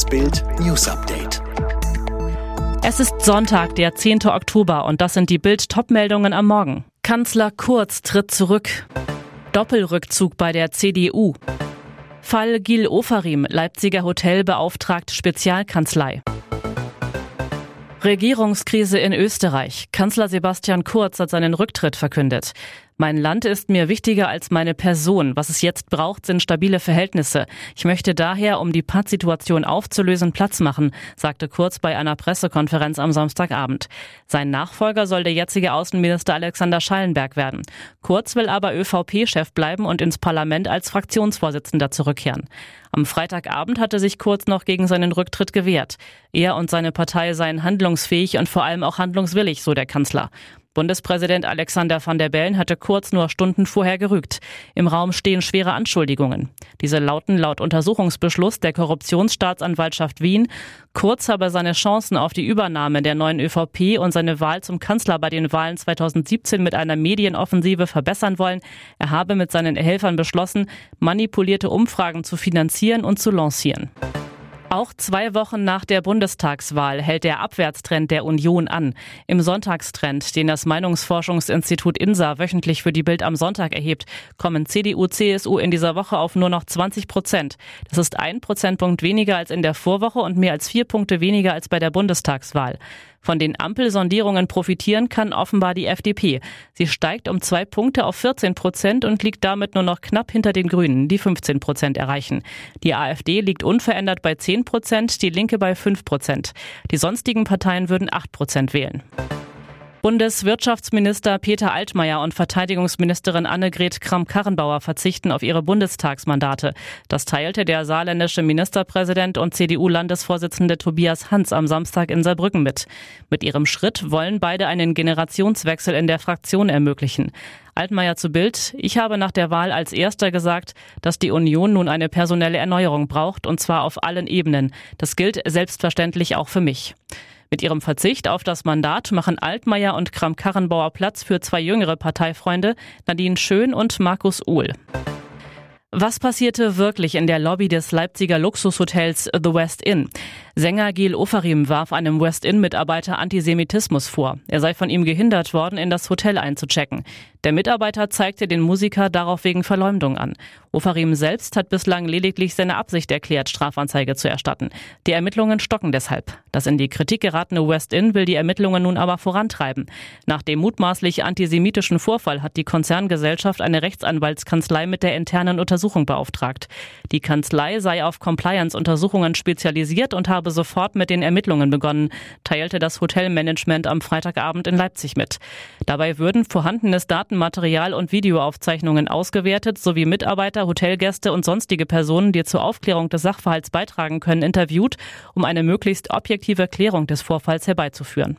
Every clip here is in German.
Das Bild News Update. Es ist Sonntag, der 10. Oktober und das sind die Bild-Top-Meldungen am Morgen. Kanzler Kurz tritt zurück. Doppelrückzug bei der CDU. Fall Gil Ofarim, Leipziger Hotel beauftragt Spezialkanzlei. Regierungskrise in Österreich. Kanzler Sebastian Kurz hat seinen Rücktritt verkündet. Mein Land ist mir wichtiger als meine Person. Was es jetzt braucht, sind stabile Verhältnisse. Ich möchte daher, um die Pattsituation aufzulösen, Platz machen, sagte Kurz bei einer Pressekonferenz am Samstagabend. Sein Nachfolger soll der jetzige Außenminister Alexander Schallenberg werden. Kurz will aber ÖVP-Chef bleiben und ins Parlament als Fraktionsvorsitzender zurückkehren. Am Freitagabend hatte sich Kurz noch gegen seinen Rücktritt gewehrt. Er und seine Partei seien handlungsfähig und vor allem auch handlungswillig, so der Kanzler. Bundespräsident Alexander van der Bellen hatte kurz nur Stunden vorher gerügt. Im Raum stehen schwere Anschuldigungen. Diese lauten laut Untersuchungsbeschluss der Korruptionsstaatsanwaltschaft Wien, Kurz habe seine Chancen auf die Übernahme der neuen ÖVP und seine Wahl zum Kanzler bei den Wahlen 2017 mit einer Medienoffensive verbessern wollen. Er habe mit seinen Helfern beschlossen, manipulierte Umfragen zu finanzieren und zu lancieren. Auch zwei Wochen nach der Bundestagswahl hält der Abwärtstrend der Union an. Im Sonntagstrend, den das Meinungsforschungsinstitut INSA wöchentlich für die Bild am Sonntag erhebt, kommen CDU, CSU in dieser Woche auf nur noch 20 Prozent. Das ist ein Prozentpunkt weniger als in der Vorwoche und mehr als vier Punkte weniger als bei der Bundestagswahl. Von den Ampelsondierungen profitieren kann offenbar die FDP. Sie steigt um zwei Punkte auf 14 Prozent und liegt damit nur noch knapp hinter den Grünen, die 15 Prozent erreichen. Die AfD liegt unverändert bei 10 Prozent, die Linke bei 5 Prozent. Die sonstigen Parteien würden 8 Prozent wählen. Bundeswirtschaftsminister Peter Altmaier und Verteidigungsministerin Annegret Kramp-Karrenbauer verzichten auf ihre Bundestagsmandate. Das teilte der saarländische Ministerpräsident und CDU-Landesvorsitzende Tobias Hans am Samstag in Saarbrücken mit. Mit ihrem Schritt wollen beide einen Generationswechsel in der Fraktion ermöglichen. Altmaier zu Bild. Ich habe nach der Wahl als erster gesagt, dass die Union nun eine personelle Erneuerung braucht, und zwar auf allen Ebenen. Das gilt selbstverständlich auch für mich. Mit ihrem Verzicht auf das Mandat machen Altmaier und Kram-Karrenbauer Platz für zwei jüngere Parteifreunde, Nadine Schön und Markus Uhl. Was passierte wirklich in der Lobby des Leipziger Luxushotels The West Inn? Sänger Gil Ofarim warf einem West Inn-Mitarbeiter Antisemitismus vor. Er sei von ihm gehindert worden, in das Hotel einzuchecken. Der Mitarbeiter zeigte den Musiker darauf wegen Verleumdung an. Ofarim selbst hat bislang lediglich seine Absicht erklärt, Strafanzeige zu erstatten. Die Ermittlungen stocken deshalb. Das in die Kritik geratene West Inn will die Ermittlungen nun aber vorantreiben. Nach dem mutmaßlich antisemitischen Vorfall hat die Konzerngesellschaft eine Rechtsanwaltskanzlei mit der internen Untersuchung beauftragt. Die Kanzlei sei auf Compliance-Untersuchungen spezialisiert und habe sofort mit den Ermittlungen begonnen, teilte das Hotelmanagement am Freitagabend in Leipzig mit. Dabei würden vorhandenes Datenmaterial und Videoaufzeichnungen ausgewertet sowie Mitarbeiter, Hotelgäste und sonstige Personen, die zur Aufklärung des Sachverhalts beitragen können, interviewt, um eine möglichst objektive Klärung des Vorfalls herbeizuführen.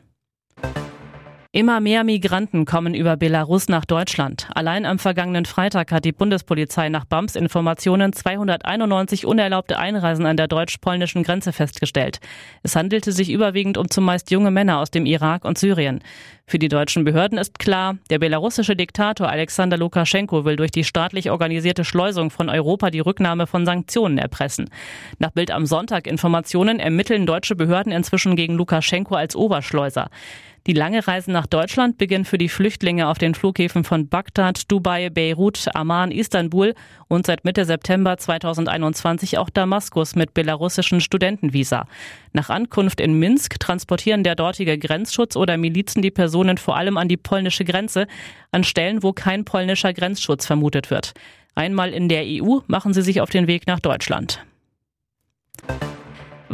Immer mehr Migranten kommen über Belarus nach Deutschland. Allein am vergangenen Freitag hat die Bundespolizei nach BAMS Informationen 291 unerlaubte Einreisen an der deutsch-polnischen Grenze festgestellt. Es handelte sich überwiegend um zumeist junge Männer aus dem Irak und Syrien. Für die deutschen Behörden ist klar, der belarussische Diktator Alexander Lukaschenko will durch die staatlich organisierte Schleusung von Europa die Rücknahme von Sanktionen erpressen. Nach Bild am Sonntag Informationen ermitteln deutsche Behörden inzwischen gegen Lukaschenko als Oberschleuser. Die lange Reise nach Deutschland beginnt für die Flüchtlinge auf den Flughäfen von Bagdad, Dubai, Beirut, Amman, Istanbul und seit Mitte September 2021 auch Damaskus mit belarussischen Studentenvisa. Nach Ankunft in Minsk transportieren der dortige Grenzschutz oder Milizen die Personen vor allem an die polnische Grenze, an Stellen, wo kein polnischer Grenzschutz vermutet wird. Einmal in der EU machen sie sich auf den Weg nach Deutschland.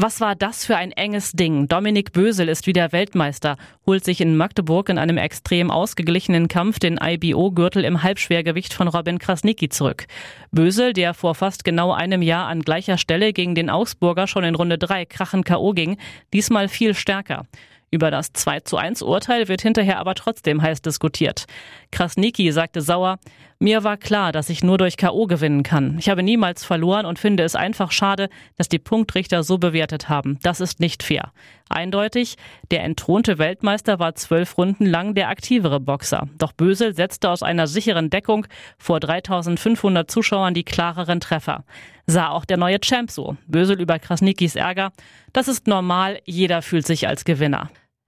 Was war das für ein enges Ding? Dominik Bösel ist wieder Weltmeister, holt sich in Magdeburg in einem extrem ausgeglichenen Kampf den IBO-Gürtel im Halbschwergewicht von Robin Krasnicki zurück. Bösel, der vor fast genau einem Jahr an gleicher Stelle gegen den Augsburger schon in Runde 3 krachen K.O. ging, diesmal viel stärker. Über das 2 zu 1 Urteil wird hinterher aber trotzdem heiß diskutiert. Krasniki sagte sauer, Mir war klar, dass ich nur durch K.O. gewinnen kann. Ich habe niemals verloren und finde es einfach schade, dass die Punktrichter so bewertet haben. Das ist nicht fair. Eindeutig, der entthronte Weltmeister war zwölf Runden lang der aktivere Boxer. Doch Bösel setzte aus einer sicheren Deckung vor 3500 Zuschauern die klareren Treffer. Sah auch der neue Champ so. Bösel über Krasnikis Ärger. Das ist normal, jeder fühlt sich als Gewinner.